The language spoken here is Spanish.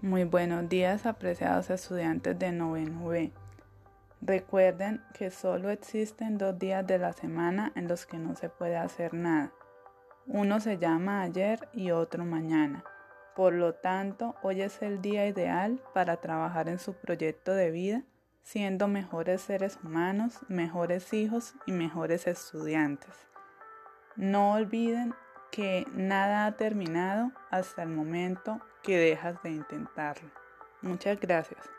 Muy buenos días, apreciados estudiantes de noveno B. Recuerden que solo existen dos días de la semana en los que no se puede hacer nada. Uno se llama ayer y otro mañana. Por lo tanto, hoy es el día ideal para trabajar en su proyecto de vida, siendo mejores seres humanos, mejores hijos y mejores estudiantes. No olviden que nada ha terminado hasta el momento que dejas de intentarlo. Muchas gracias.